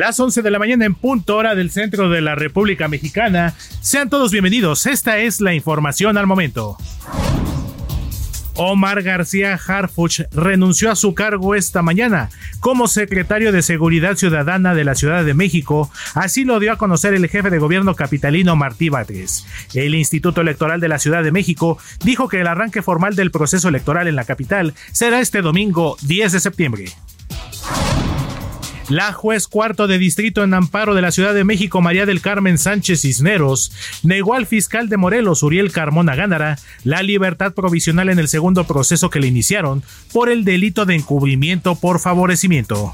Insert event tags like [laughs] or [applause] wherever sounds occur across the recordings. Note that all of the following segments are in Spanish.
Las 11 de la mañana en punto hora del centro de la República Mexicana. Sean todos bienvenidos. Esta es la información al momento. Omar García Harfuch renunció a su cargo esta mañana como secretario de Seguridad Ciudadana de la Ciudad de México. Así lo dio a conocer el jefe de gobierno capitalino Martí Batres. El Instituto Electoral de la Ciudad de México dijo que el arranque formal del proceso electoral en la capital será este domingo 10 de septiembre. La juez cuarto de distrito en amparo de la Ciudad de México, María del Carmen Sánchez Cisneros, negó al fiscal de Morelos, Uriel Carmona Gándara, la libertad provisional en el segundo proceso que le iniciaron por el delito de encubrimiento por favorecimiento.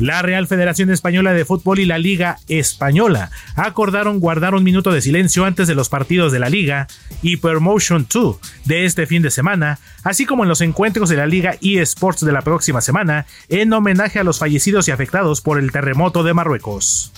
La Real Federación Española de Fútbol y la Liga Española acordaron guardar un minuto de silencio antes de los partidos de la Liga y Promotion 2 de este fin de semana, así como en los encuentros de la Liga eSports de la próxima semana, en homenaje a los fallecidos y afectados por el terremoto de Marruecos.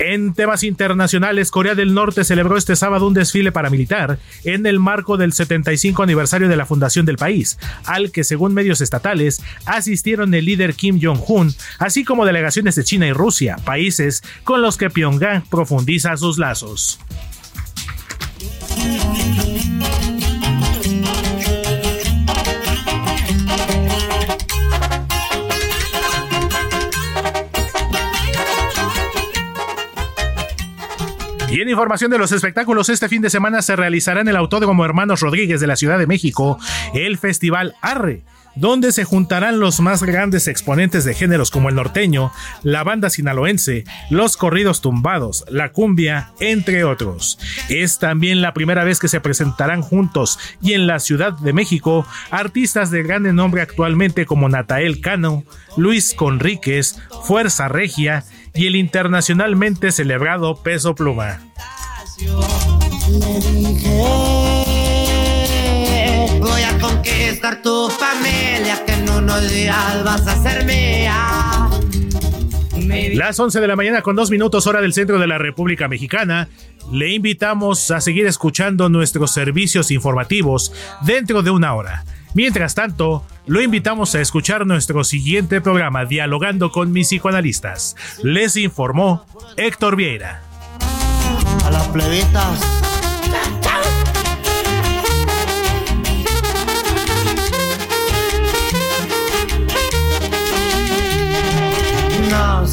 En temas internacionales, Corea del Norte celebró este sábado un desfile paramilitar en el marco del 75 aniversario de la fundación del país, al que según medios estatales asistieron el líder Kim Jong-un, así como delegaciones de China y Rusia, países con los que Pyongyang profundiza sus lazos. Y información de los espectáculos, este fin de semana se realizará en el Autódromo Hermanos Rodríguez de la Ciudad de México el Festival Arre, donde se juntarán los más grandes exponentes de géneros como el norteño, la banda sinaloense, los corridos tumbados, la cumbia, entre otros. Es también la primera vez que se presentarán juntos y en la Ciudad de México artistas de gran nombre actualmente como Natael Cano, Luis Conríquez, Fuerza Regia y el internacionalmente celebrado Peso Pluma. voy a tu familia, que en unos días vas a ser mía. Las 11 de la mañana con dos minutos hora del centro de la República Mexicana. Le invitamos a seguir escuchando nuestros servicios informativos dentro de una hora. Mientras tanto, lo invitamos a escuchar nuestro siguiente programa Dialogando con mis psicoanalistas. Les informó Héctor Vieira. A las plebitas.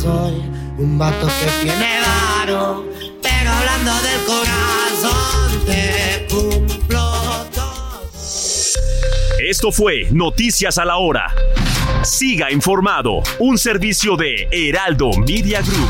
Soy un vato que tiene varo, pero hablando del corazón te cumplo todo. Esto fue Noticias a la Hora. Siga informado, un servicio de Heraldo Media Group.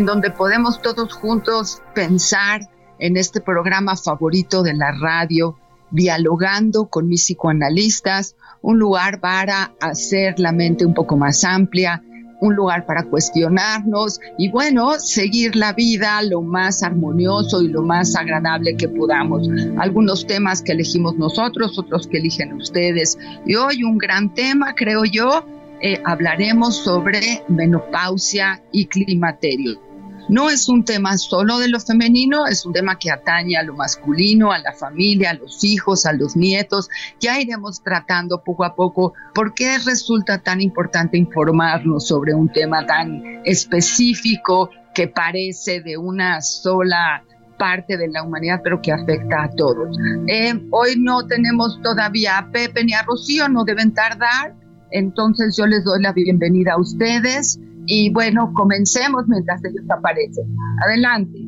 En donde podemos todos juntos pensar en este programa favorito de la radio, dialogando con mis psicoanalistas, un lugar para hacer la mente un poco más amplia, un lugar para cuestionarnos y bueno, seguir la vida lo más armonioso y lo más agradable que podamos. Algunos temas que elegimos nosotros, otros que eligen ustedes. Y hoy un gran tema, creo yo, eh, hablaremos sobre menopausia y climaterio. No es un tema solo de lo femenino, es un tema que atañe a lo masculino, a la familia, a los hijos, a los nietos. Ya iremos tratando poco a poco por qué resulta tan importante informarnos sobre un tema tan específico que parece de una sola parte de la humanidad, pero que afecta a todos. Eh, hoy no tenemos todavía a Pepe ni a Rocío, no deben tardar, entonces yo les doy la bienvenida a ustedes. Y bueno, comencemos mientras ellos aparecen. Adelante.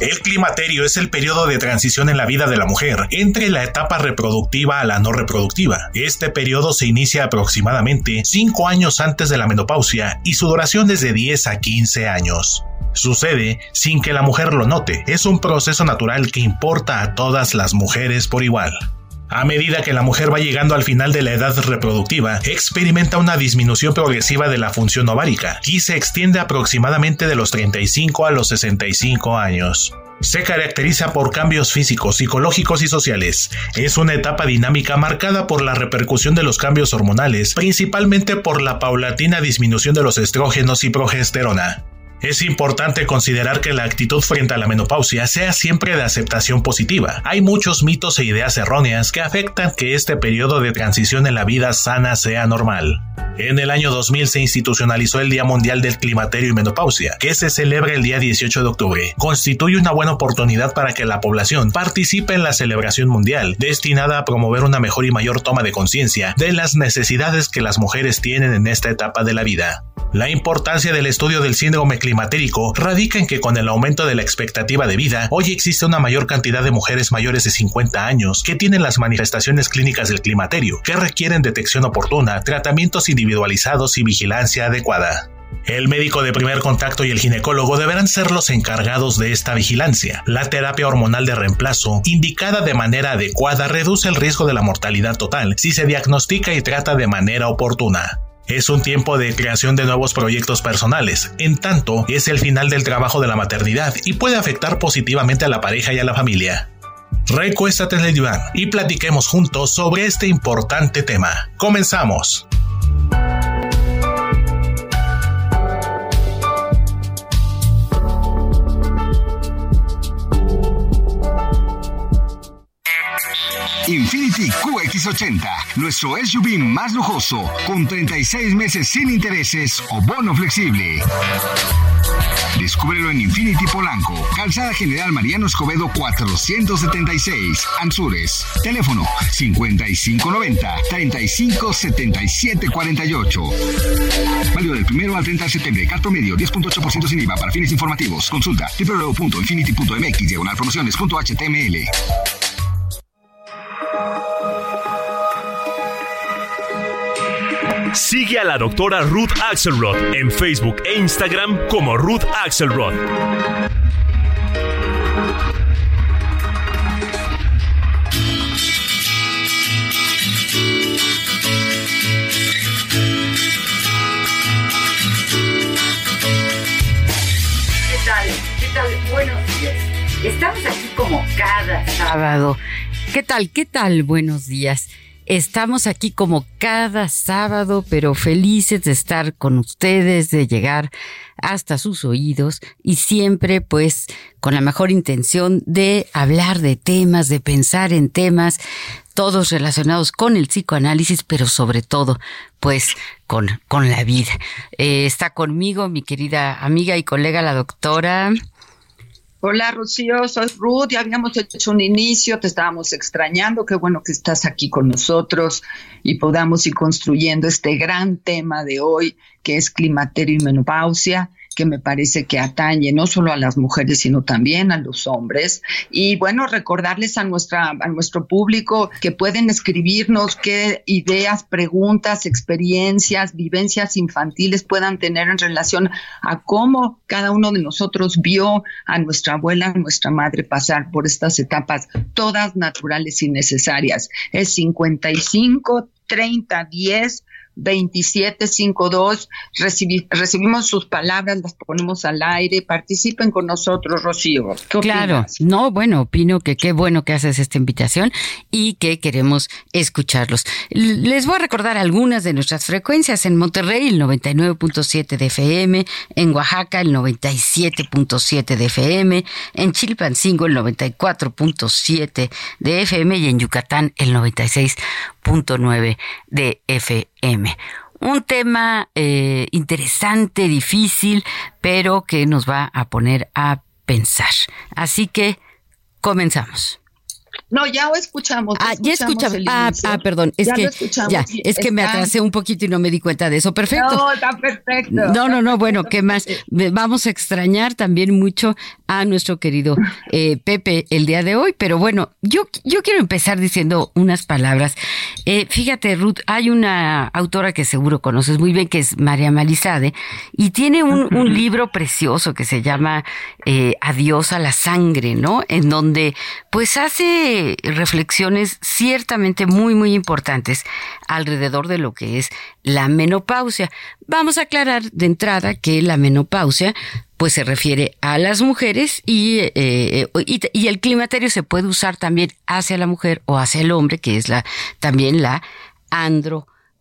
El climaterio es el periodo de transición en la vida de la mujer entre la etapa reproductiva a la no reproductiva. Este periodo se inicia aproximadamente 5 años antes de la menopausia y su duración es de 10 a 15 años. Sucede sin que la mujer lo note, es un proceso natural que importa a todas las mujeres por igual. A medida que la mujer va llegando al final de la edad reproductiva, experimenta una disminución progresiva de la función ovárica y se extiende aproximadamente de los 35 a los 65 años. Se caracteriza por cambios físicos, psicológicos y sociales. Es una etapa dinámica marcada por la repercusión de los cambios hormonales, principalmente por la paulatina disminución de los estrógenos y progesterona. Es importante considerar que la actitud frente a la menopausia sea siempre de aceptación positiva. Hay muchos mitos e ideas erróneas que afectan que este periodo de transición en la vida sana sea normal. En el año 2000 se institucionalizó el Día Mundial del Climaterio y Menopausia, que se celebra el día 18 de octubre. Constituye una buena oportunidad para que la población participe en la celebración mundial, destinada a promover una mejor y mayor toma de conciencia de las necesidades que las mujeres tienen en esta etapa de la vida. La importancia del estudio del síndrome climatérico radica en que con el aumento de la expectativa de vida, hoy existe una mayor cantidad de mujeres mayores de 50 años que tienen las manifestaciones clínicas del climaterio, que requieren detección oportuna, tratamientos individualizados y vigilancia adecuada. El médico de primer contacto y el ginecólogo deberán ser los encargados de esta vigilancia. La terapia hormonal de reemplazo, indicada de manera adecuada, reduce el riesgo de la mortalidad total si se diagnostica y trata de manera oportuna. Es un tiempo de creación de nuevos proyectos personales, en tanto es el final del trabajo de la maternidad y puede afectar positivamente a la pareja y a la familia. Recuéstate en el diván y platiquemos juntos sobre este importante tema. Comenzamos. Infinity QX80, nuestro SUV más lujoso, con 36 meses sin intereses o bono flexible. Descúbrelo en Infinity Polanco, Calzada General Mariano Escobedo 476, Anzures. Teléfono 5590-357748. Válido del primero al 30 de septiembre. Carto medio 10.8% sin IVA para fines informativos. Consulta www.infinity.mx diagonal promociones.html. Sigue a la doctora Ruth Axelrod en Facebook e Instagram como Ruth Axelrod. ¿Qué tal? ¿Qué tal? Buenos días. Estamos aquí como cada sábado. ¿Qué tal? ¿Qué tal? Buenos días. Estamos aquí como cada sábado, pero felices de estar con ustedes, de llegar hasta sus oídos y siempre pues con la mejor intención de hablar de temas, de pensar en temas, todos relacionados con el psicoanálisis, pero sobre todo pues con, con la vida. Eh, está conmigo mi querida amiga y colega la doctora. Hola Rocío, soy Ruth, ya habíamos hecho un inicio, te estábamos extrañando, qué bueno que estás aquí con nosotros y podamos ir construyendo este gran tema de hoy que es climaterio y menopausia. Que me parece que atañe no solo a las mujeres, sino también a los hombres. Y bueno, recordarles a, nuestra, a nuestro público que pueden escribirnos qué ideas, preguntas, experiencias, vivencias infantiles puedan tener en relación a cómo cada uno de nosotros vio a nuestra abuela, a nuestra madre pasar por estas etapas, todas naturales y necesarias. Es 55 30 10 2752. recibimos sus palabras, las ponemos al aire. Participen con nosotros, Rocío. claro, no, bueno, opino que qué bueno que haces esta invitación y que queremos escucharlos. Les voy a recordar algunas de nuestras frecuencias. En Monterrey, el 99.7 de FM, en Oaxaca, el 97.7 de FM, en Chilpancingo, el 94.7 de FM y en Yucatán, el 96.9 de FM. Un tema eh, interesante, difícil, pero que nos va a poner a pensar. Así que comenzamos. No, ya lo escuchamos. Ah, ya escuchamos. Ah, ah, perdón. Es que, ya, es que me atrasé un poquito y no me di cuenta de eso. Perfecto. No, está perfecto. No, no, no. Bueno, ¿qué más? Vamos a extrañar también mucho a nuestro querido eh, Pepe el día de hoy. Pero bueno, yo, yo quiero empezar diciendo unas palabras. Eh, fíjate, Ruth, hay una autora que seguro conoces muy bien, que es María Malizade, y tiene un, un libro precioso que se llama eh, Adiós a la sangre, ¿no? En donde pues hace reflexiones ciertamente muy, muy importantes alrededor de lo que es la menopausia. Vamos a aclarar de entrada que la menopausia pues se refiere a las mujeres y, eh, y, y, el climaterio se puede usar también hacia la mujer o hacia el hombre, que es la, también la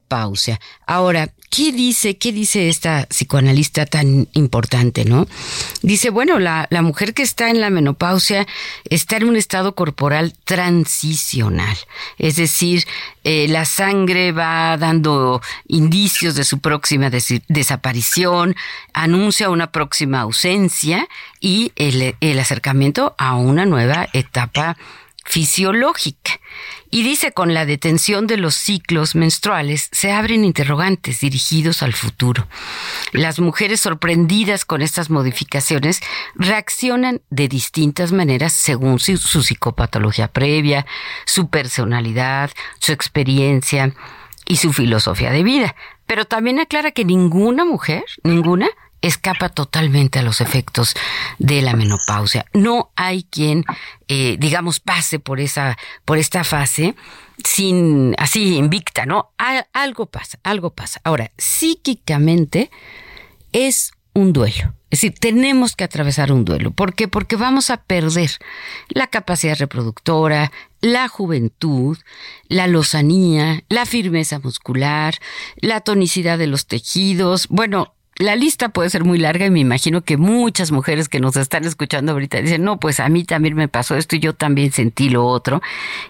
andropausia. Ahora, ¿qué dice, qué dice esta psicoanalista tan importante, no? Dice, bueno, la, la mujer que está en la menopausia está en un estado corporal transicional, es decir, eh, la sangre va dando indicios de su próxima desaparición, anuncia una próxima ausencia y el, el acercamiento a una nueva etapa fisiológica. Y dice, con la detención de los ciclos menstruales se abren interrogantes dirigidos al futuro. Las mujeres sorprendidas con estas modificaciones reaccionan de distintas maneras según su, su psicopatología previa, su personalidad, su experiencia y su filosofía de vida. Pero también aclara que ninguna mujer, ninguna, escapa totalmente a los efectos de la menopausia. No hay quien, eh, digamos, pase por esa, por esta fase sin, así invicta, ¿no? algo pasa, algo pasa. Ahora, psíquicamente es un duelo. Es decir, tenemos que atravesar un duelo. ¿Por qué? Porque vamos a perder la capacidad reproductora, la juventud, la lozanía, la firmeza muscular, la tonicidad de los tejidos. Bueno, la lista puede ser muy larga y me imagino que muchas mujeres que nos están escuchando ahorita dicen, no, pues a mí también me pasó esto y yo también sentí lo otro.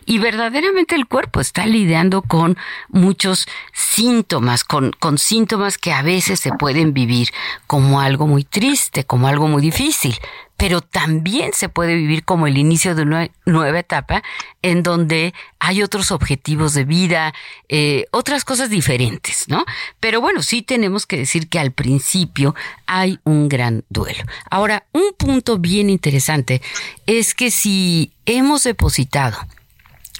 Y verdaderamente el cuerpo está lidiando con muchos síntomas, con, con síntomas que a veces se pueden vivir como algo muy triste, como algo muy difícil pero también se puede vivir como el inicio de una nueva etapa en donde hay otros objetivos de vida, eh, otras cosas diferentes, ¿no? Pero bueno, sí tenemos que decir que al principio hay un gran duelo. Ahora, un punto bien interesante es que si hemos depositado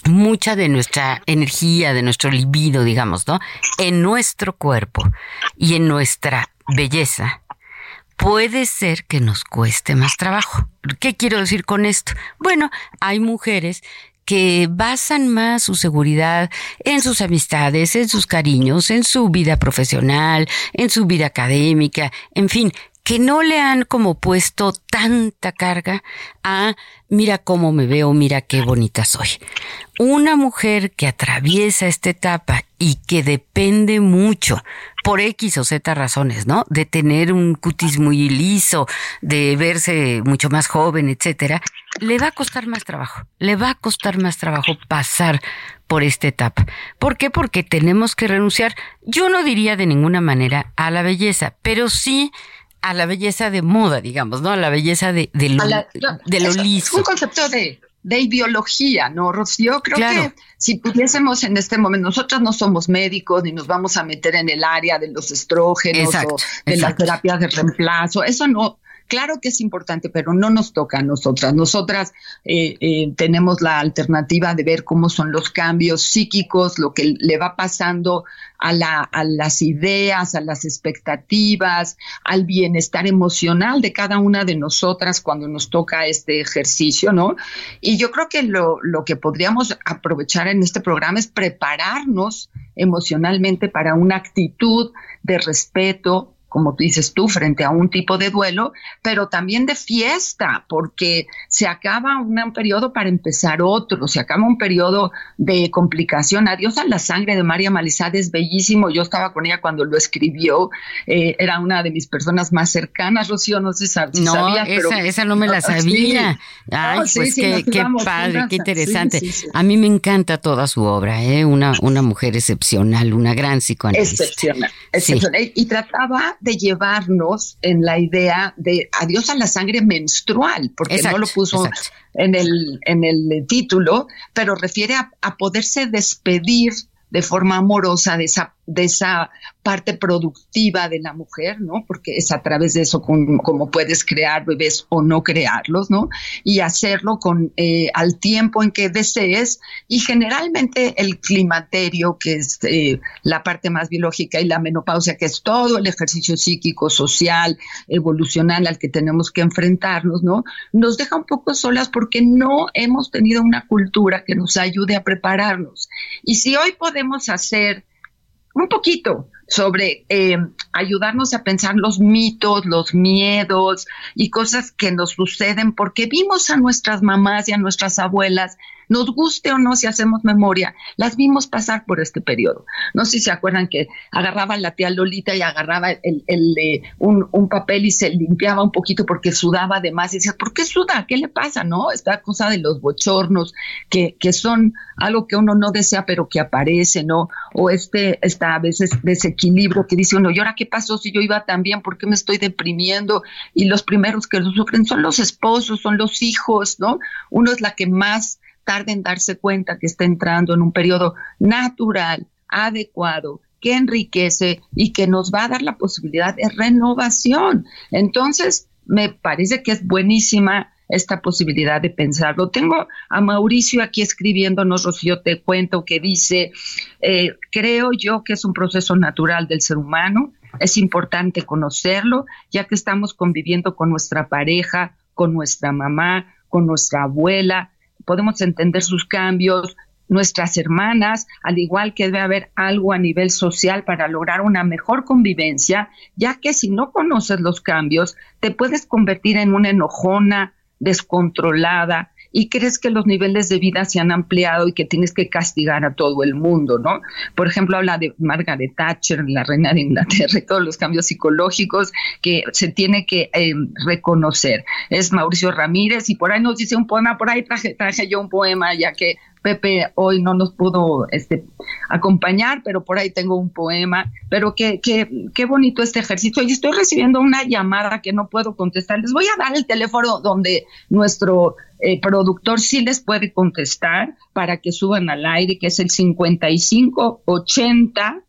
mucha de nuestra energía, de nuestro libido, digamos, ¿no? En nuestro cuerpo y en nuestra belleza, puede ser que nos cueste más trabajo. ¿Qué quiero decir con esto? Bueno, hay mujeres que basan más su seguridad en sus amistades, en sus cariños, en su vida profesional, en su vida académica, en fin, que no le han como puesto tanta carga a mira cómo me veo, mira qué bonita soy. Una mujer que atraviesa esta etapa y que depende mucho por X o Z razones, ¿no? De tener un cutis muy liso, de verse mucho más joven, etcétera, le va a costar más trabajo. Le va a costar más trabajo pasar por esta etapa. ¿Por qué? Porque tenemos que renunciar, yo no diría de ninguna manera a la belleza, pero sí a la belleza de moda, digamos, ¿no? A la belleza de, de lo, liso. Es un concepto de, de ideología, ¿no, Rocío? Creo que si pudiésemos en este momento, nosotras no somos médicos ni nos vamos a meter en el área de los estrógenos o de las terapias de reemplazo, eso no, Claro que es importante, pero no nos toca a nosotras. Nosotras eh, eh, tenemos la alternativa de ver cómo son los cambios psíquicos, lo que le va pasando a, la, a las ideas, a las expectativas, al bienestar emocional de cada una de nosotras cuando nos toca este ejercicio, ¿no? Y yo creo que lo, lo que podríamos aprovechar en este programa es prepararnos emocionalmente para una actitud de respeto, como dices tú, frente a un tipo de duelo, pero también de fiesta, porque se acaba un periodo para empezar otro, se acaba un periodo de complicación. Adiós a la sangre de María Malizad es bellísimo. Yo estaba con ella cuando lo escribió, eh, era una de mis personas más cercanas, Rocío, no sé si sabías. No, esa, esa no me la [laughs] sabía. Ay, pues qué, qué padre, qué interesante. A mí me encanta toda su obra, ¿eh? una, una mujer excepcional, una gran psicoanalista. Excepcional, excepcional. Y trataba de llevarnos en la idea de adiós a la sangre menstrual, porque no lo puso en el, en el título, pero refiere a, a poderse despedir de forma amorosa de esa, de esa parte productiva de la mujer, ¿no? Porque es a través de eso como, puedes crear bebés o no crearlos, ¿no? Y hacerlo con eh, al tiempo en que desees y generalmente el climaterio, que es eh, la parte más biológica, y la menopausia, que es todo el ejercicio psíquico, social, evolucional al que tenemos que enfrentarnos, ¿no? Nos deja un poco solas porque no hemos tenido una cultura que nos ayude a prepararnos. Y si hoy podemos hacer un poquito sobre eh, ayudarnos a pensar los mitos, los miedos y cosas que nos suceden porque vimos a nuestras mamás y a nuestras abuelas nos guste o no, si hacemos memoria, las vimos pasar por este periodo. No sé si se acuerdan que agarraba la tía Lolita y agarraba el, un, papel y se limpiaba un poquito porque sudaba además y decía, ¿por qué suda? ¿Qué le pasa? ¿No? Esta cosa de los bochornos que, que son algo que uno no desea pero que aparece, ¿no? O este, está a veces desequilibrio que dice uno, ¿y ahora qué pasó si yo iba tan bien? ¿Por qué me estoy deprimiendo? Y los primeros que lo sufren son los esposos, son los hijos, ¿no? Uno es la que más tarde en darse cuenta que está entrando en un periodo natural, adecuado, que enriquece y que nos va a dar la posibilidad de renovación. Entonces, me parece que es buenísima esta posibilidad de pensarlo. Tengo a Mauricio aquí escribiéndonos, Rocío, te cuento que dice, eh, creo yo que es un proceso natural del ser humano, es importante conocerlo, ya que estamos conviviendo con nuestra pareja, con nuestra mamá, con nuestra abuela, podemos entender sus cambios, nuestras hermanas, al igual que debe haber algo a nivel social para lograr una mejor convivencia, ya que si no conoces los cambios, te puedes convertir en una enojona, descontrolada, y crees que los niveles de vida se han ampliado y que tienes que castigar a todo el mundo, ¿no? Por ejemplo, habla de Margaret Thatcher, la reina de Inglaterra, y todos los cambios psicológicos que se tiene que eh, reconocer. Es Mauricio Ramírez y por ahí nos dice un poema, por ahí traje, traje yo un poema, ya que Pepe hoy no nos pudo este, acompañar, pero por ahí tengo un poema. Pero qué, qué, qué bonito este ejercicio. Y estoy recibiendo una llamada que no puedo contestar. Les voy a dar el teléfono donde nuestro eh, productor sí les puede contestar para que suban al aire, que es el 5580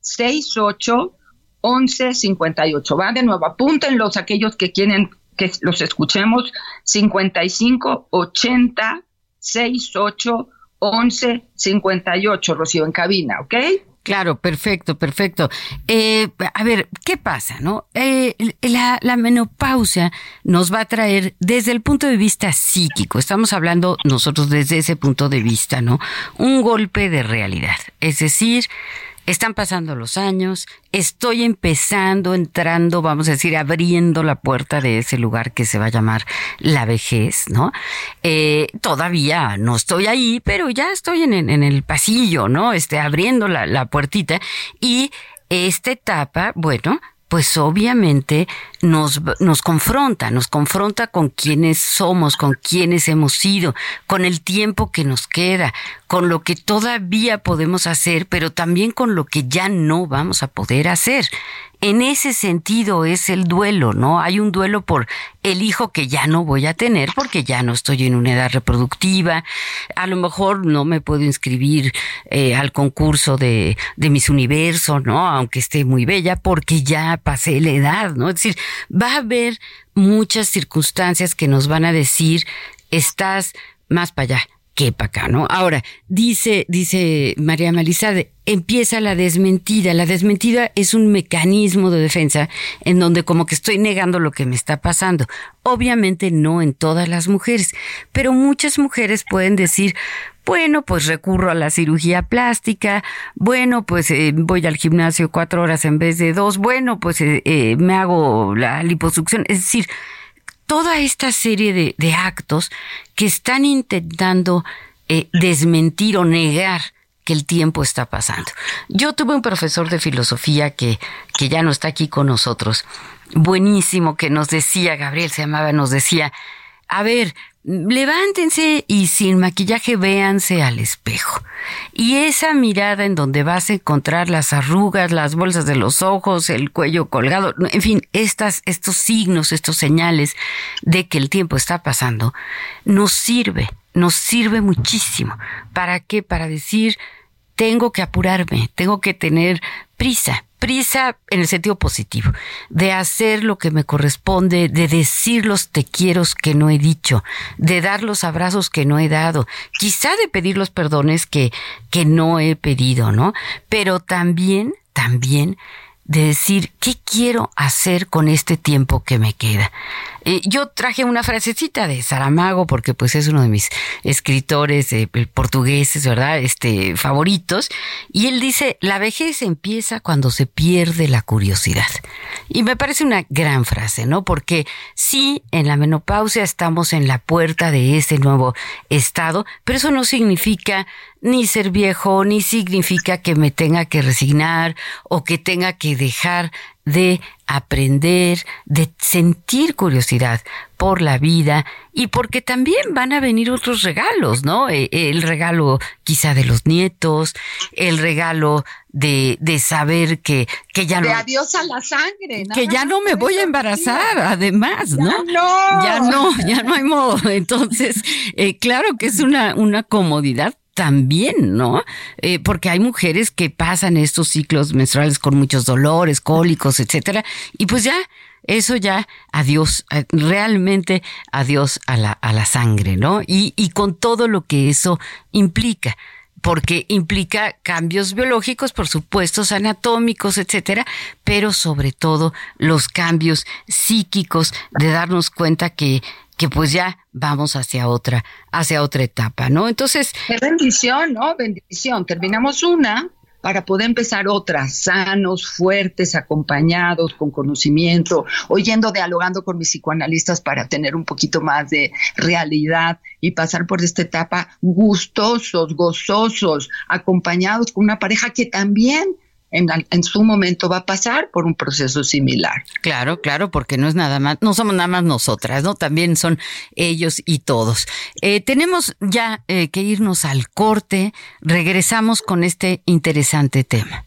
68 11 58. Va de nuevo, apúntenlos aquellos que quieren que los escuchemos. 55 80 68 11 58, Rocío, en cabina, ¿ok? Claro, perfecto, perfecto. Eh, a ver, ¿qué pasa, no? Eh, la, la, menopausia nos va a traer desde el punto de vista psíquico, estamos hablando nosotros desde ese punto de vista, ¿no? Un golpe de realidad. Es decir, están pasando los años, estoy empezando, entrando, vamos a decir, abriendo la puerta de ese lugar que se va a llamar la vejez, ¿no? Eh, todavía no estoy ahí, pero ya estoy en, en el pasillo, ¿no? Este, abriendo la, la puertita y esta etapa, bueno, pues obviamente nos, nos confronta, nos confronta con quienes somos, con quienes hemos sido, con el tiempo que nos queda, con lo que todavía podemos hacer, pero también con lo que ya no vamos a poder hacer. En ese sentido es el duelo, ¿no? Hay un duelo por el hijo que ya no voy a tener porque ya no estoy en una edad reproductiva. A lo mejor no me puedo inscribir eh, al concurso de, de Mis Universo, ¿no? Aunque esté muy bella porque ya pasé la edad, ¿no? Es decir, va a haber muchas circunstancias que nos van a decir, estás más para allá, que para acá, ¿no? Ahora, dice, dice María Malizade, empieza la desmentida. La desmentida es un mecanismo de defensa en donde como que estoy negando lo que me está pasando. Obviamente no en todas las mujeres, pero muchas mujeres pueden decir, bueno, pues recurro a la cirugía plástica, bueno, pues eh, voy al gimnasio cuatro horas en vez de dos, bueno, pues eh, eh, me hago la liposucción, es decir, toda esta serie de, actos que están intentando eh, desmentir o negar que el tiempo está pasando. Yo tuve un profesor de filosofía que, que ya no está aquí con nosotros, buenísimo, que nos decía, Gabriel se llamaba, nos decía, a ver, levántense y sin maquillaje véanse al espejo. Y esa mirada en donde vas a encontrar las arrugas, las bolsas de los ojos, el cuello colgado, en fin, estas, estos signos, estos señales de que el tiempo está pasando, nos sirve, nos sirve muchísimo. ¿Para qué? Para decir, tengo que apurarme, tengo que tener prisa, prisa en el sentido positivo, de hacer lo que me corresponde, de decir los te quiero que no he dicho, de dar los abrazos que no he dado, quizá de pedir los perdones que, que no he pedido, ¿no? Pero también, también de decir, ¿qué quiero hacer con este tiempo que me queda? Eh, yo traje una frasecita de Saramago porque pues es uno de mis escritores eh, portugueses, ¿verdad? Este, favoritos. Y él dice, la vejez empieza cuando se pierde la curiosidad. Y me parece una gran frase, ¿no? Porque sí, en la menopausia estamos en la puerta de ese nuevo estado, pero eso no significa ni ser viejo, ni significa que me tenga que resignar o que tenga que dejar de aprender, de sentir curiosidad por la vida y porque también van a venir otros regalos, ¿no? E, el regalo quizá de los nietos, el regalo de, de saber que, que ya de no... adiós a la sangre. Que ya no me voy a embarazar, además, ¿no? Ya no. Ya no, ya no hay modo. Entonces, eh, claro que es una, una comodidad también, ¿no? Eh, porque hay mujeres que pasan estos ciclos menstruales con muchos dolores, cólicos, etcétera, y pues ya, eso ya, adiós, eh, realmente adiós a la, a la sangre, ¿no? Y, y con todo lo que eso implica porque implica cambios biológicos, por supuesto, anatómicos, etcétera, pero sobre todo los cambios psíquicos de darnos cuenta que que pues ya vamos hacia otra, hacia otra etapa, ¿no? Entonces. Qué bendición, ¿no? Bendición. Terminamos una para poder empezar otra, sanos, fuertes, acompañados, con conocimiento, oyendo, dialogando con mis psicoanalistas para tener un poquito más de realidad y pasar por esta etapa gustosos, gozosos, acompañados con una pareja que también en, su momento va a pasar por un proceso similar. Claro, claro, porque no es nada más, no somos nada más nosotras, ¿no? También son ellos y todos. Eh, tenemos ya eh, que irnos al corte, regresamos con este interesante tema.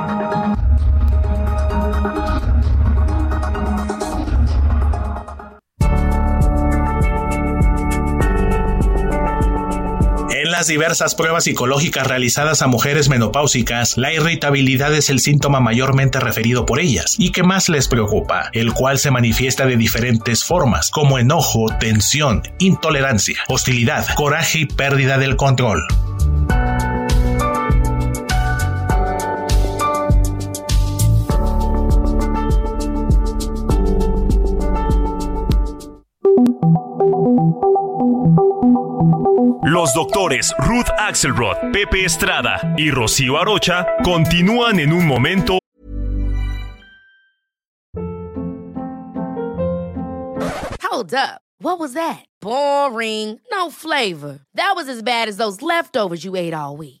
diversas pruebas psicológicas realizadas a mujeres menopáusicas, la irritabilidad es el síntoma mayormente referido por ellas y que más les preocupa, el cual se manifiesta de diferentes formas, como enojo, tensión, intolerancia, hostilidad, coraje y pérdida del control. Los Ruth Axelrod, Pepe Estrada y Rocío Arocha continúan en un momento. Hold up. What was that? Boring. No flavor. That was as bad as those leftovers you ate all week.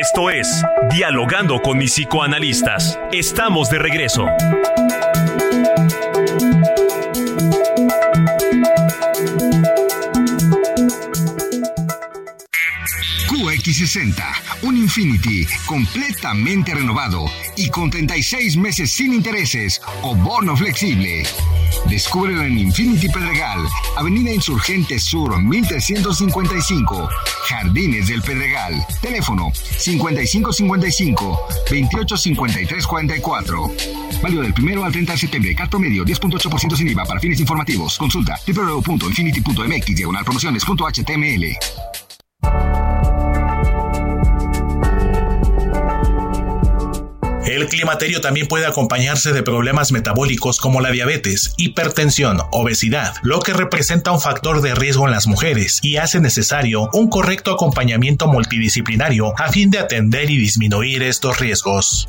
Esto es Dialogando con mis psicoanalistas. Estamos de regreso. QX60, un Infinity completamente renovado y con 36 meses sin intereses o bono flexible. Descúbrelo en Infinity Pedregal, Avenida Insurgente Sur 1355, Jardines del Pedregal. Teléfono 5555 285344. Válido del primero al 30 de septiembre. Cat promedio 10.8% sin IVA para fines informativos. Consulta www.infinity.mx diagonal promociones.html. El climaterio también puede acompañarse de problemas metabólicos como la diabetes, hipertensión, obesidad, lo que representa un factor de riesgo en las mujeres y hace necesario un correcto acompañamiento multidisciplinario a fin de atender y disminuir estos riesgos.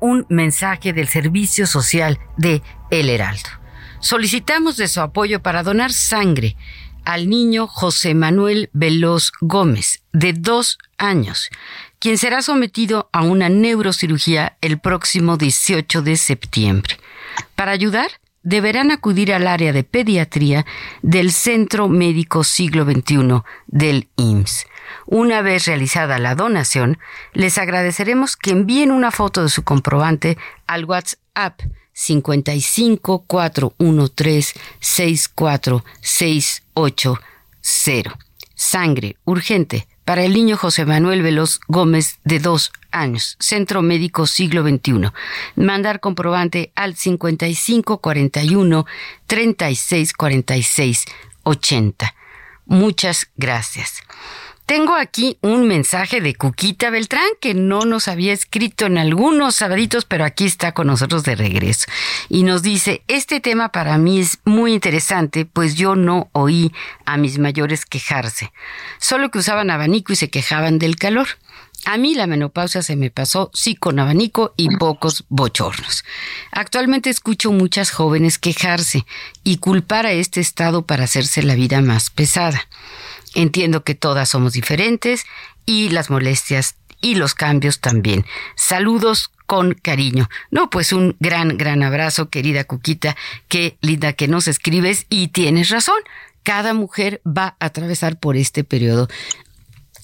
Un mensaje del Servicio Social de El Heraldo. Solicitamos de su apoyo para donar sangre al niño José Manuel Veloz Gómez, de dos años, quien será sometido a una neurocirugía el próximo 18 de septiembre. Para ayudar, deberán acudir al área de pediatría del Centro Médico Siglo XXI del IMSS. Una vez realizada la donación, les agradeceremos que envíen una foto de su comprobante al WhatsApp 55 413 64680. Sangre urgente para el niño José Manuel Veloz Gómez de dos años, Centro Médico Siglo XXI. Mandar comprobante al 5541 3646 80. Muchas gracias. Tengo aquí un mensaje de Cuquita Beltrán que no nos había escrito en algunos sabaditos, pero aquí está con nosotros de regreso. Y nos dice, este tema para mí es muy interesante, pues yo no oí a mis mayores quejarse, solo que usaban abanico y se quejaban del calor. A mí la menopausia se me pasó sí con abanico y pocos bochornos. Actualmente escucho muchas jóvenes quejarse y culpar a este estado para hacerse la vida más pesada. Entiendo que todas somos diferentes y las molestias y los cambios también. Saludos con cariño. No, pues un gran, gran abrazo, querida Cuquita. Qué linda que nos escribes y tienes razón. Cada mujer va a atravesar por este periodo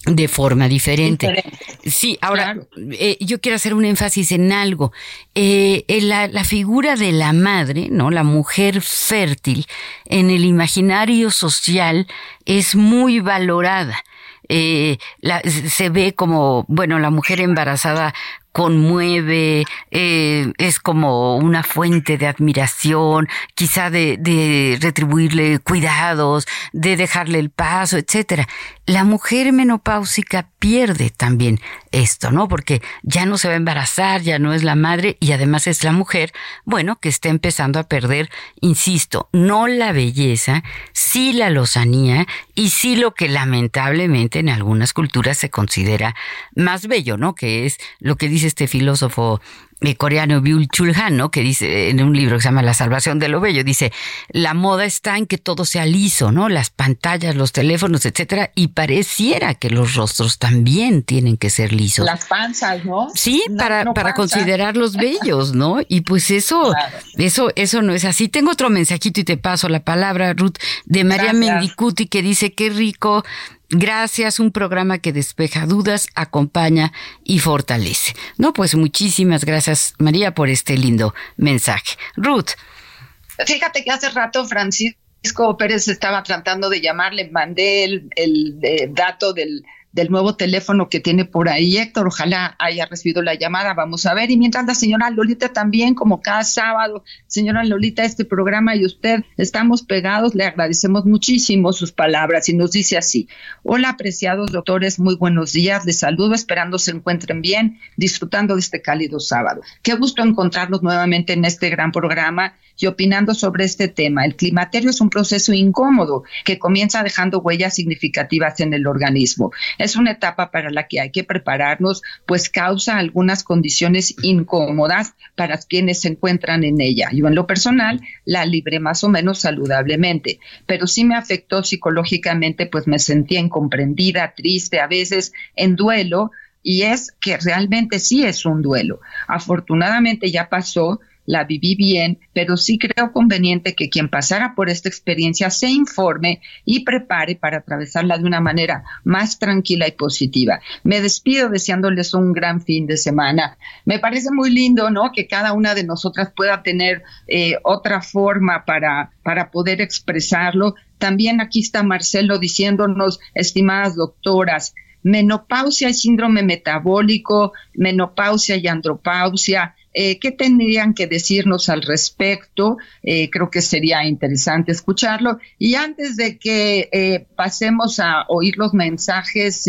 de forma diferente. Sí, ahora eh, yo quiero hacer un énfasis en algo. Eh, la, la, figura de la madre, ¿no? La mujer fértil en el imaginario social es muy valorada. Eh, la, se ve como, bueno, la mujer embarazada conmueve, eh, es como una fuente de admiración, quizá de, de retribuirle cuidados, de dejarle el paso, etcétera. La mujer menopáusica pierde también esto, ¿no? Porque ya no se va a embarazar, ya no es la madre y además es la mujer, bueno, que está empezando a perder, insisto, no la belleza, sí la lozanía y sí lo que lamentablemente en algunas culturas se considera más bello, ¿no? Que es lo que dice este filósofo coreano Byul Chul Han, ¿no? que dice en un libro que se llama La salvación de lo bello, dice, la moda está en que todo sea liso, ¿no? Las pantallas, los teléfonos, etcétera, y pareciera que los rostros también tienen que ser lisos. Las panzas, ¿no? Sí, para, para considerarlos bellos, ¿no? Y pues eso, [laughs] eso, eso no es así. Tengo otro mensajito y te paso la palabra, Ruth, de María Mendicuti, que dice, qué rico Gracias, un programa que despeja dudas, acompaña y fortalece. No, pues muchísimas gracias, María, por este lindo mensaje. Ruth. Fíjate que hace rato Francisco Pérez estaba tratando de llamar, le mandé el, el eh, dato del del nuevo teléfono que tiene por ahí Héctor. Ojalá haya recibido la llamada, vamos a ver. Y mientras la señora Lolita también, como cada sábado, señora Lolita, este programa y usted estamos pegados, le agradecemos muchísimo sus palabras y nos dice así. Hola, apreciados doctores, muy buenos días, les saludo, esperando se encuentren bien, disfrutando de este cálido sábado. Qué gusto encontrarnos nuevamente en este gran programa y opinando sobre este tema. El climaterio es un proceso incómodo que comienza dejando huellas significativas en el organismo. Es una etapa para la que hay que prepararnos, pues causa algunas condiciones incómodas para quienes se encuentran en ella. Yo en lo personal la libré más o menos saludablemente, pero sí me afectó psicológicamente, pues me sentía incomprendida, triste, a veces en duelo, y es que realmente sí es un duelo. Afortunadamente ya pasó la viví bien, pero sí creo conveniente que quien pasara por esta experiencia se informe y prepare para atravesarla de una manera más tranquila y positiva. Me despido deseándoles un gran fin de semana. Me parece muy lindo, ¿no? Que cada una de nosotras pueda tener eh, otra forma para, para poder expresarlo. También aquí está Marcelo diciéndonos, estimadas doctoras, menopausia y síndrome metabólico, menopausia y andropausia, eh, ¿Qué tendrían que decirnos al respecto? Eh, creo que sería interesante escucharlo. Y antes de que eh, pasemos a oír los mensajes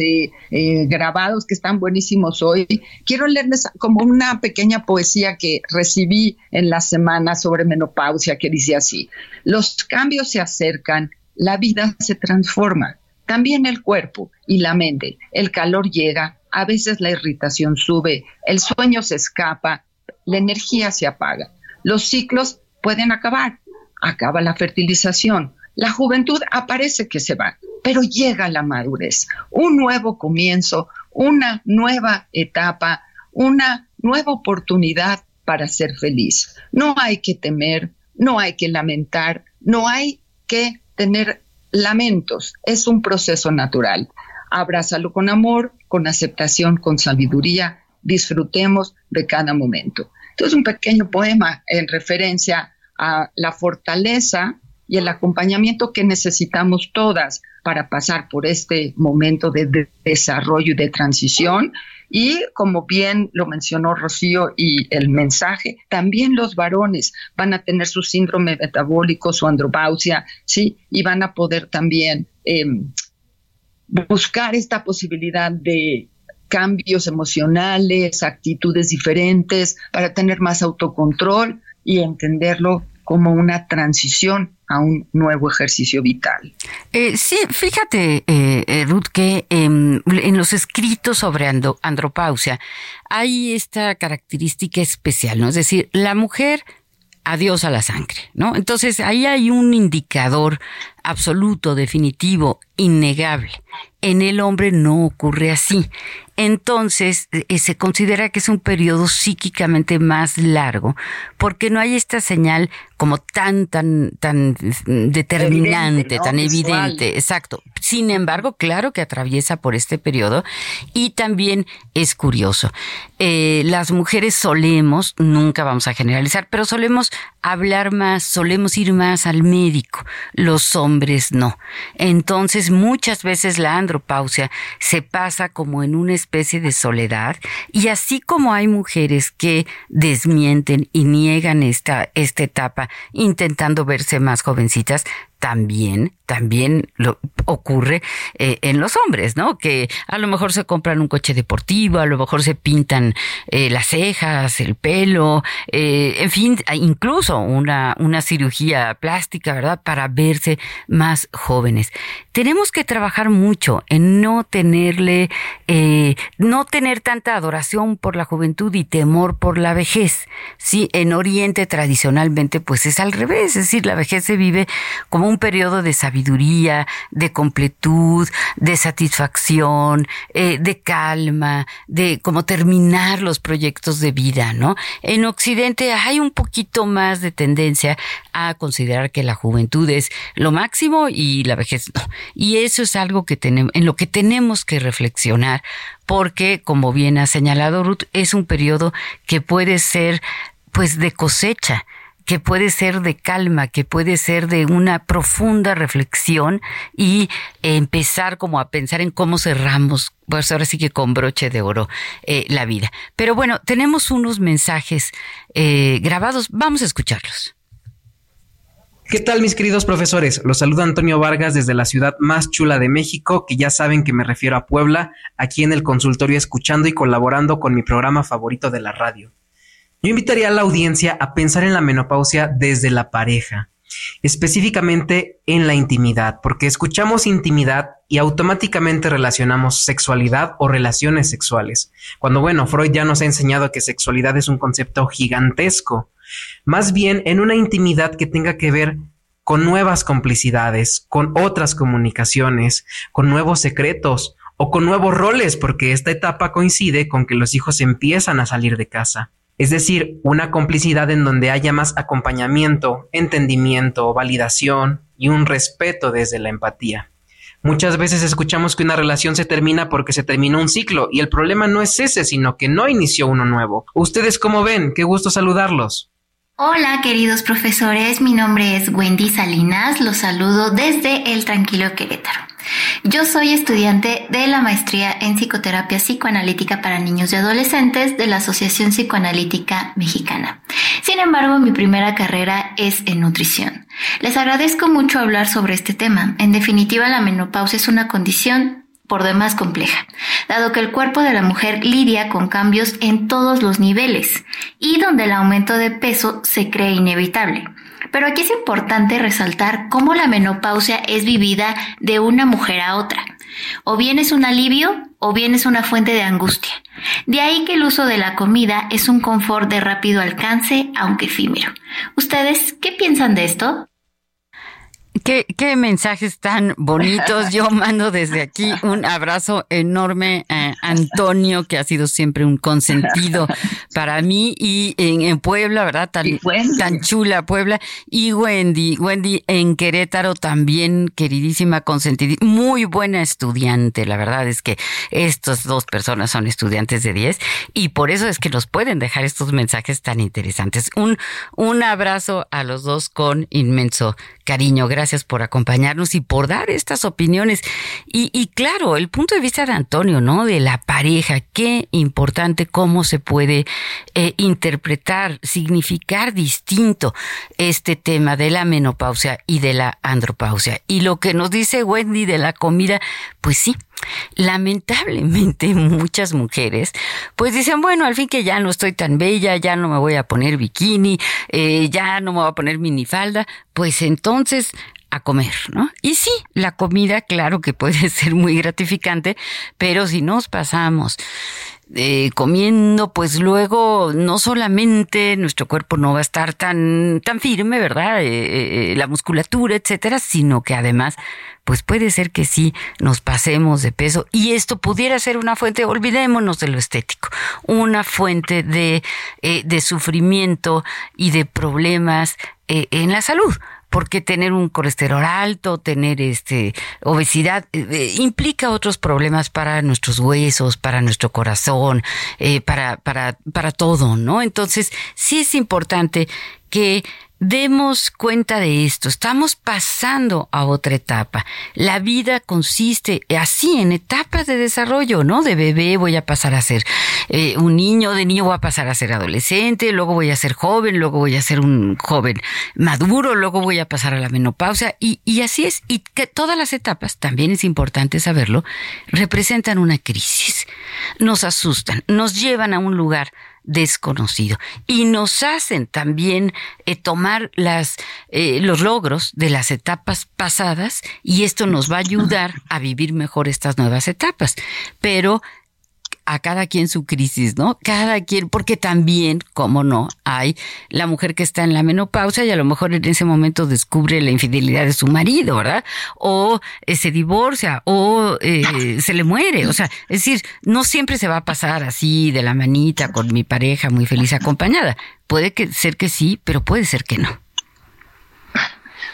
grabados que están buenísimos hoy, quiero leerles como una pequeña poesía que recibí en la semana sobre menopausia que dice así, los cambios se acercan, la vida se transforma, también el cuerpo y la mente, el calor llega, a veces la irritación sube, el sueño se escapa, la energía se apaga. Los ciclos pueden acabar. Acaba la fertilización. La juventud aparece que se va, pero llega la madurez, un nuevo comienzo, una nueva etapa, una nueva oportunidad para ser feliz. No hay que temer, no hay que lamentar, no hay que tener lamentos. Es un proceso natural. Abrázalo con amor, con aceptación, con sabiduría disfrutemos de cada momento. Entonces, un pequeño poema en referencia a la fortaleza y el acompañamiento que necesitamos todas para pasar por este momento de, desarrollo y de transición. Y como bien lo mencionó Rocío y el mensaje, también los varones van a tener su síndrome metabólico, su andropausia, ¿sí? Y van a poder también em, buscar esta posibilidad de cambios emocionales, actitudes diferentes, para tener más autocontrol y entenderlo como una transición a un nuevo ejercicio vital. Eh, sí, fíjate, eh, eh, Ruth, que em, en los escritos sobre andropausia hay esta característica especial, ¿no? Es decir, la mujer adiós a la sangre, ¿no? Entonces ahí hay un indicador absoluto, definitivo, innegable. En el hombre no ocurre así. Entonces eh, se considera que es un periodo psíquicamente más largo porque no hay esta señal como tan, tan, tan determinante, tan evidente. Exacto. Sin embargo, claro que atraviesa por este periodo y también es curioso. Eh, las mujeres solemos, nunca vamos a generalizar, pero solemos hablar más, solemos ir más al médico, los hombres no. Entonces muchas veces la andropausia se pasa como en una especie de soledad y así como hay mujeres que desmienten y niegan esta, esta etapa intentando verse más jovencitas, también, también lo ocurre eh, en los hombres, ¿no? Que a lo mejor se compran un coche deportivo, a lo mejor se pintan eh, las cejas, el pelo, eh, en fin, incluso una, una cirugía plástica, ¿verdad? Para verse más jóvenes. Tenemos que trabajar mucho en no tenerle, no tener tanta adoración por la juventud y temor por la vejez. Sí, en Oriente tradicionalmente, pues es al revés, es decir, la vejez se vive como un un periodo de sabiduría, de completud, de satisfacción, eh, de calma, de cómo terminar los proyectos de vida, ¿no? En Occidente hay un poquito más de tendencia a considerar que la juventud es lo máximo y la vejez no. Y eso es algo que tenemos, en lo que tenemos que reflexionar, porque, como bien ha señalado Ruth, es un periodo que puede ser, pues, de cosecha que puede ser de calma, que puede ser de una profunda reflexión y empezar como a pensar en cómo cerramos, pues ahora sí que con broche de oro, eh, la vida. Pero bueno, tenemos unos mensajes eh, grabados, vamos a escucharlos. ¿Qué tal mis queridos profesores? Los saluda Antonio Vargas desde la ciudad más chula de México, que ya saben que me refiero a Puebla, aquí en el consultorio escuchando y colaborando con mi programa favorito de la radio. Yo invitaría a la audiencia a pensar en la menopausia desde la pareja, específicamente en la intimidad, porque escuchamos intimidad y automáticamente relacionamos sexualidad o relaciones sexuales, cuando bueno, Freud ya nos ha enseñado que sexualidad es un concepto gigantesco, más bien en una intimidad que tenga que ver con nuevas complicidades, con otras comunicaciones, con nuevos secretos o con nuevos roles, porque esta etapa coincide con que los hijos empiezan a salir de casa. Es decir, una complicidad en donde haya más acompañamiento, entendimiento, validación y un respeto desde la empatía. Muchas veces escuchamos que una relación se termina porque se terminó un ciclo y el problema no es ese, sino que no inició uno nuevo. ¿Ustedes cómo ven? Qué gusto saludarlos. Hola queridos profesores, mi nombre es Wendy Salinas, los saludo desde el Tranquilo Querétaro. Yo soy estudiante de la maestría en psicoterapia psicoanalítica para niños y adolescentes de la Asociación Psicoanalítica Mexicana. Sin embargo, mi primera carrera es en nutrición. Les agradezco mucho hablar sobre este tema. En definitiva, la menopausia es una condición por demás compleja, dado que el cuerpo de la mujer lidia con cambios en todos los niveles y donde el aumento de peso se cree inevitable. Pero aquí es importante resaltar cómo la menopausia es vivida de una mujer a otra. O bien es un alivio o bien es una fuente de angustia. De ahí que el uso de la comida es un confort de rápido alcance, aunque efímero. ¿Ustedes qué piensan de esto? Qué, qué mensajes tan bonitos. Yo mando desde aquí un abrazo enorme a Antonio, que ha sido siempre un consentido para mí, y en, Puebla, ¿verdad? Tan, tan chula Puebla. Y Wendy, Wendy en Querétaro también, queridísima consentida, muy buena estudiante. La verdad es que estas dos personas son estudiantes de 10 y por eso es que nos pueden dejar estos mensajes tan interesantes. Un, un abrazo a los dos con inmenso cariño. Gracias por acompañarnos y por dar estas opiniones. Y, y, claro, el punto de vista de Antonio, ¿no? De la pareja, qué importante cómo se puede eh, interpretar, significar distinto este tema de la menopausia y de la andropausia. Y lo que nos dice Wendy de la comida, pues sí, lamentablemente [laughs] muchas mujeres pues dicen, bueno, al fin que ya no estoy tan bella, ya no me voy a poner bikini, eh, ya no me voy a poner minifalda, pues entonces a comer, ¿no? Y sí, la comida, claro que puede [laughs] ser muy gratificante, pero si nos pasamos eh, comiendo, pues luego no solamente nuestro cuerpo no va a estar tan, tan firme, ¿verdad? Eh, la musculatura, etcétera, sino que además pues puede ser que sí nos pasemos de peso y esto pudiera ser una fuente, olvidémonos de lo estético, una fuente de, eh, de sufrimiento y de problemas eh, en la salud porque tener un colesterol alto, tener este obesidad eh, eh, implica otros problemas para nuestros huesos, para nuestro corazón, eh, para para para todo, ¿no? Entonces sí es importante que demos cuenta de esto. Estamos pasando a otra etapa. La vida consiste así en etapas de desarrollo, ¿no? De bebé voy a pasar a ser eh, un niño, de niño voy a pasar a ser adolescente, luego voy a ser joven, luego voy a ser un joven maduro, luego voy a pasar a la menopausia y, y así es. Y que todas las etapas, también es importante saberlo, representan una crisis. Nos asustan, nos llevan a un lugar desconocido. Y nos hacen también eh, tomar eh, los logros de las etapas pasadas y esto nos va a ayudar a vivir mejor estas nuevas etapas. Pero a cada quien su crisis, ¿no? Cada quien, porque también, como no, hay la mujer que está en la menopausia y a lo mejor en ese momento descubre la infidelidad de su marido, ¿verdad? O eh, se divorcia o eh, se le muere. O sea, es decir, no siempre se va a pasar así de la manita con mi pareja muy feliz acompañada. Puede que, ser que sí, pero puede ser que no.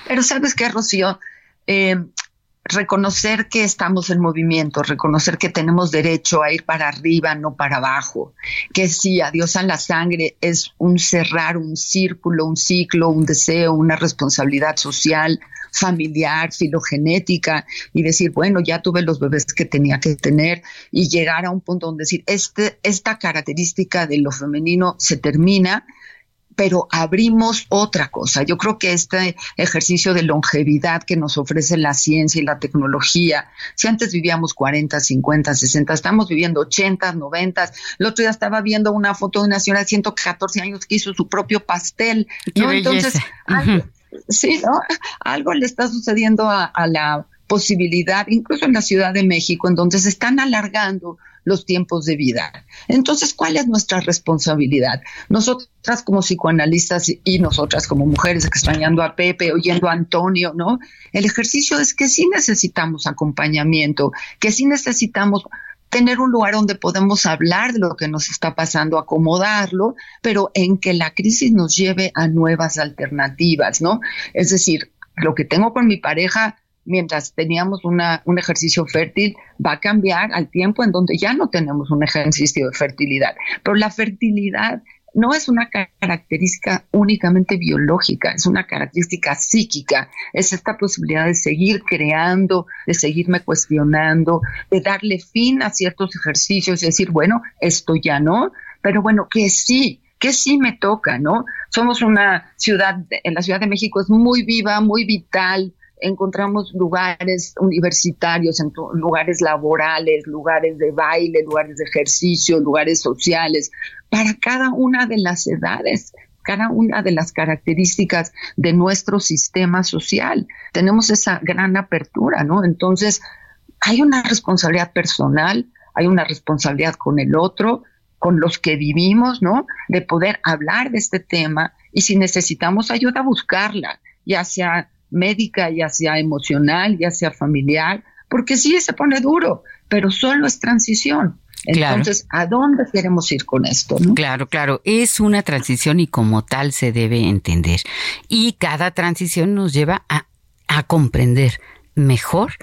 Pero sabes qué, Rocío, eh, reconocer que estamos en movimiento, reconocer que tenemos derecho a ir para arriba, no para abajo, que sí, adiós a la sangre es un cerrar un círculo, un ciclo, un deseo, una responsabilidad social, familiar, filogenética, y decir, bueno, ya tuve los bebés que tenía que tener, y llegar a un punto donde decir, este, esta característica de lo femenino se termina, pero abrimos otra cosa. Yo creo que este ejercicio de longevidad que nos ofrece la ciencia y la tecnología, si antes vivíamos 40, 50, 60, estamos viviendo 80, 90. El otro día estaba viendo una foto de una señora de 114 años que hizo su propio pastel. ¿no? Entonces, algo, sí, ¿no? Algo le está sucediendo a, a la posibilidad, incluso en la Ciudad de México, en donde se están alargando los tiempos de vida. Entonces, ¿cuál es nuestra responsabilidad? Nosotras como psicoanalistas y nosotras como mujeres extrañando a Pepe, oyendo a Antonio, ¿no? El ejercicio es que sí necesitamos acompañamiento, que sí necesitamos tener un lugar donde podemos hablar de lo que nos está pasando, acomodarlo, pero en que la crisis nos lleve a nuevas alternativas, ¿no? Es decir, lo que tengo con mi pareja mientras teníamos una, un ejercicio fértil, va a cambiar al tiempo en donde ya no tenemos un ejercicio de fertilidad. Pero la fertilidad no es una característica únicamente biológica, es una característica psíquica, es esta posibilidad de seguir creando, de seguirme cuestionando, de darle fin a ciertos ejercicios decir, bueno, esto ya no, pero bueno, que sí, que sí me toca, ¿no? Somos una ciudad, en la Ciudad de México es muy viva, muy vital, encontramos lugares universitarios, lugares laborales, lugares de baile, lugares de ejercicio, lugares sociales, para cada una de las edades, cada una de las características de nuestro sistema social. Tenemos esa gran apertura, ¿no? Entonces, hay una responsabilidad personal, hay una responsabilidad con el otro, con los que vivimos, ¿no? De poder hablar de este tema y si necesitamos ayuda, buscarla, ya sea médica, ya sea emocional, ya sea familiar, porque sí se pone duro, pero solo es transición. Entonces, ¿a dónde queremos ir con esto? Claro, claro, es una transición y como tal se debe entender. Y cada transición nos lleva a, a comprender mejor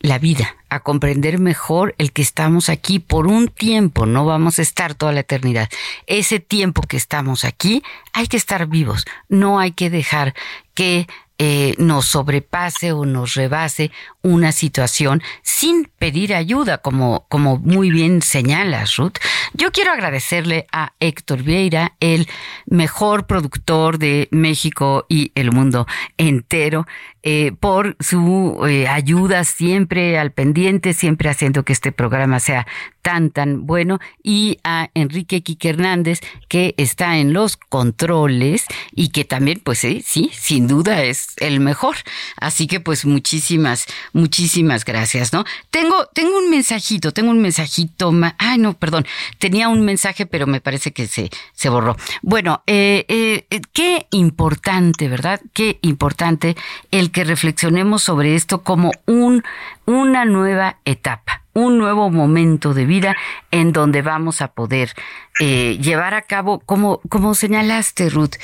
la vida, a comprender mejor el que estamos aquí por un tiempo, no vamos a estar toda la eternidad. Ese tiempo que estamos aquí, hay que estar vivos, no hay que dejar que eh, nos sobrepase o nos rebase una situación sin pedir ayuda, como, como muy bien señalas, Ruth. Yo quiero agradecerle a Héctor Vieira, el mejor productor de México y el mundo entero, eh, por su eh, ayuda siempre al pendiente, siempre haciendo que este programa sea tan, tan bueno, y a Enrique Quique Hernández, que está en los controles y que también, pues sí, sí, sin duda es el mejor. Así que, pues, muchísimas, muchísimas gracias, ¿no? Tengo, tengo un mensajito, tengo un mensajito más. Ay, no, perdón. Tenía un mensaje, pero me parece que se, se borró. Bueno, eh, eh, qué importante, ¿verdad? Qué importante el que reflexionemos sobre esto como un, una nueva etapa un nuevo momento de vida en donde vamos a poder eh, llevar a cabo, como, como señalaste, Ruth,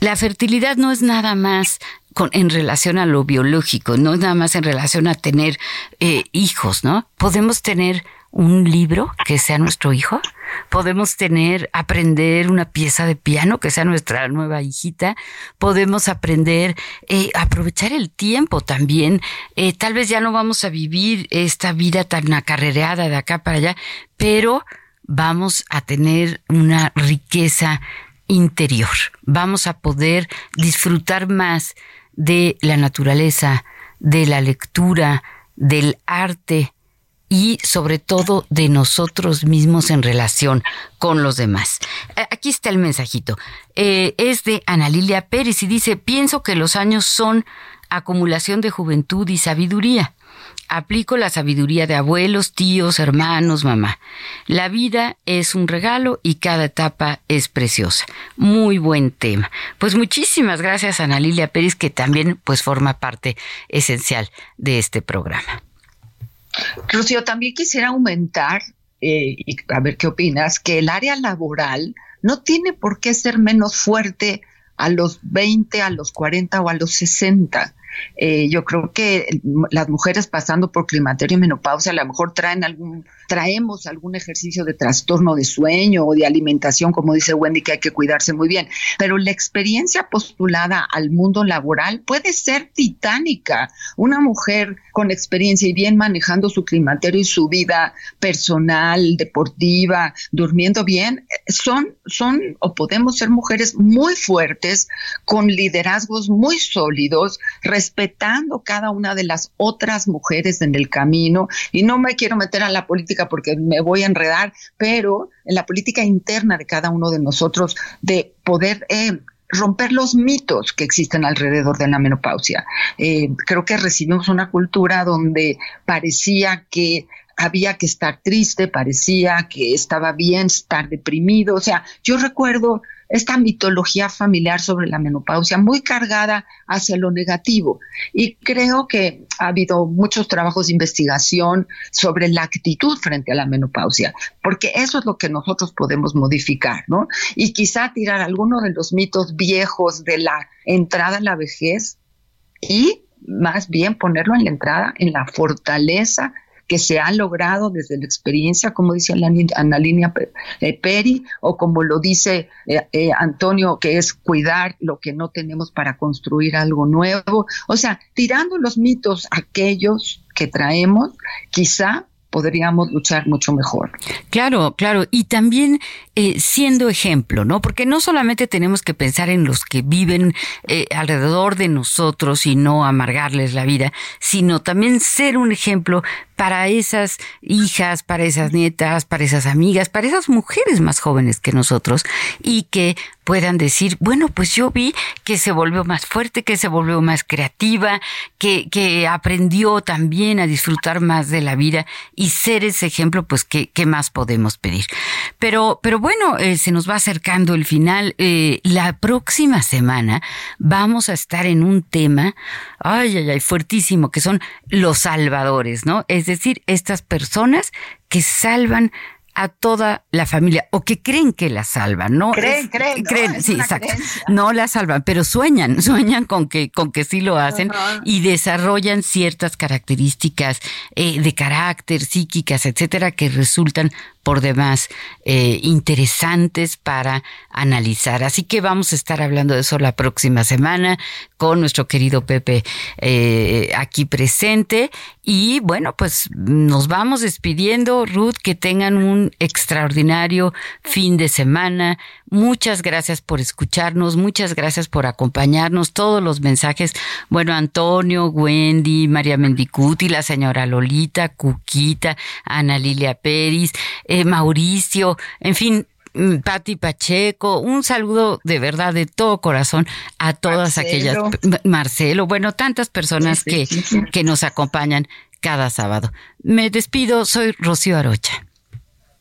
la fertilidad no es nada más en relación a lo biológico, no nada más en relación a tener eh, hijos, ¿no? Podemos tener un libro que sea nuestro hijo, podemos tener, aprender una pieza de piano que sea nuestra nueva hijita, podemos aprender, eh, aprovechar el tiempo también, eh, tal vez ya no vamos a vivir esta vida tan acarreada de acá para allá, pero vamos a tener una riqueza interior, vamos a poder disfrutar más de la naturaleza, de la lectura, del arte, y sobre todo de nosotros mismos en relación con los demás. Eh, aquí está el mensajito. Eh, es de Ana Lilia Pérez y dice, pienso que los años son acumulación de juventud y sabiduría. Aplico la sabiduría de abuelos, tíos, hermanos, mamá. La vida es un regalo y cada etapa es preciosa. Muy buen tema. Pues muchísimas gracias Ana Lilia Pérez que también pues forma parte esencial de este programa. Rocío, también quisiera aumentar, eh, y a ver qué opinas, que el área laboral no tiene por qué ser menos fuerte a los 20, a los 40 o a los 60. Eh, yo creo que las mujeres pasando por climaterio y menopausia a lo mejor traen algún, traemos algún ejercicio de trastorno de sueño o de alimentación, como dice Wendy, que hay que cuidarse muy bien. Pero la experiencia postulada al mundo laboral puede ser titánica. Una mujer con experiencia y bien manejando su climaterio y su vida personal, deportiva, durmiendo bien, son, son o podemos ser mujeres muy fuertes, con liderazgos muy sólidos, respetando cada una de las otras mujeres en el camino. Y no me quiero meter a la política porque me voy a enredar, pero en la política interna de cada uno de nosotros, de poder eh, romper los mitos que existen alrededor de la menopausia. Eh, creo que recibimos una cultura donde parecía que había que estar triste, parecía que estaba bien estar deprimido. O sea, yo recuerdo esta mitología familiar sobre la menopausia muy cargada hacia lo negativo. Y creo que ha habido muchos trabajos de investigación sobre la actitud frente a la menopausia, porque eso es lo que nosotros podemos modificar, ¿no? Y quizá tirar alguno de los mitos viejos de la entrada a la vejez y más bien ponerlo en la entrada en la fortaleza que se ha logrado desde la experiencia, como dice Ana Línea eh, Peri, o como lo dice eh, eh, Antonio, que es cuidar lo que no tenemos para construir algo nuevo. O sea, tirando los mitos aquellos que traemos, quizá podríamos luchar mucho mejor. Claro, claro, y también eh, siendo ejemplo, ¿no? Porque no solamente tenemos que pensar en los que viven eh, alrededor de nosotros y no amargarles la vida, sino también ser un ejemplo para esas hijas, para esas nietas, para esas amigas, para esas mujeres más jóvenes que nosotros y que puedan decir, bueno, pues yo vi que se volvió más fuerte, que se volvió más creativa, que, que aprendió también a disfrutar más de la vida ser ese ejemplo, pues, ¿qué, qué más podemos pedir? Pero, pero bueno, eh, se nos va acercando el final. Eh, la próxima semana vamos a estar en un tema, ay, ay, ay, fuertísimo, que son los salvadores, ¿no? Es decir, estas personas que salvan a toda la familia o que creen que la salvan, ¿no? Creen, creen, creen sí, exacto. No la salvan, pero sueñan, [laughs] sueñan con que con que sí lo hacen y desarrollan ciertas características eh, de carácter, psíquicas, etcétera, que resultan por demás eh, interesantes para analizar. Así que vamos a estar hablando de eso la próxima semana con nuestro querido Pepe eh, aquí presente. Y bueno, pues nos vamos despidiendo, Ruth, que tengan un extraordinario fin de semana. Muchas gracias por escucharnos, muchas gracias por acompañarnos, todos los mensajes. Bueno, Antonio, Wendy, María Mendicuti, la señora Lolita, Cuquita, Ana Lilia Pérez, eh, Mauricio, en fin, mm, Pati Pacheco, un saludo de verdad de todo corazón a todas aquellas, Marcelo, bueno, tantas personas que, que nos acompañan cada sábado. Me despido, soy Rocío Arocha.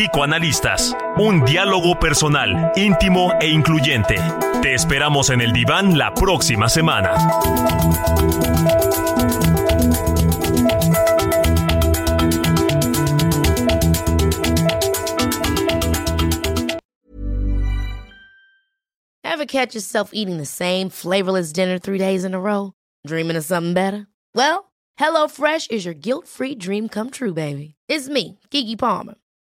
psicoanalistas. Un diálogo personal, íntimo e incluyente. Te esperamos en el diván la próxima semana. Ever catch yourself eating the same flavorless dinner three days in a row? Dreaming of something better? Well, HelloFresh is your guilt-free dream come true, baby. It's me, Kiki Palmer.